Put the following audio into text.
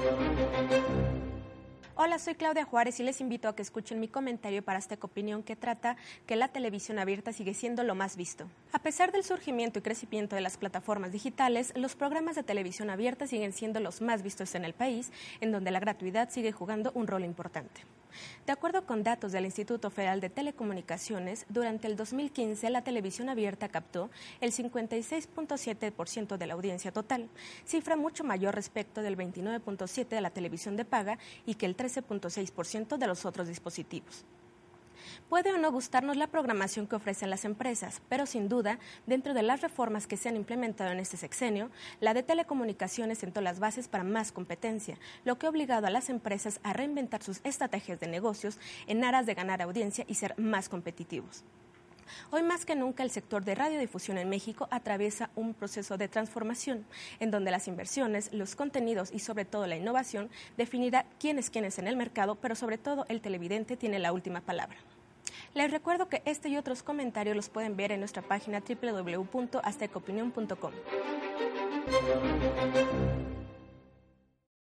Thank you. Hola, soy Claudia Juárez y les invito a que escuchen mi comentario para esta opinión que trata que la televisión abierta sigue siendo lo más visto. A pesar del surgimiento y crecimiento de las plataformas digitales, los programas de televisión abierta siguen siendo los más vistos en el país, en donde la gratuidad sigue jugando un rol importante. De acuerdo con datos del Instituto Federal de Telecomunicaciones, durante el 2015 la televisión abierta captó el 56.7% de la audiencia total, cifra mucho mayor respecto del 29.7% de la televisión de paga y que el 13.6% de los otros dispositivos. Puede o no gustarnos la programación que ofrecen las empresas, pero sin duda, dentro de las reformas que se han implementado en este sexenio, la de telecomunicaciones sentó las bases para más competencia, lo que ha obligado a las empresas a reinventar sus estrategias de negocios en aras de ganar audiencia y ser más competitivos. Hoy más que nunca el sector de radiodifusión en México atraviesa un proceso de transformación en donde las inversiones, los contenidos y sobre todo la innovación definirá quién es quién es en el mercado, pero sobre todo el televidente tiene la última palabra. Les recuerdo que este y otros comentarios los pueden ver en nuestra página www.aztecopinion.com.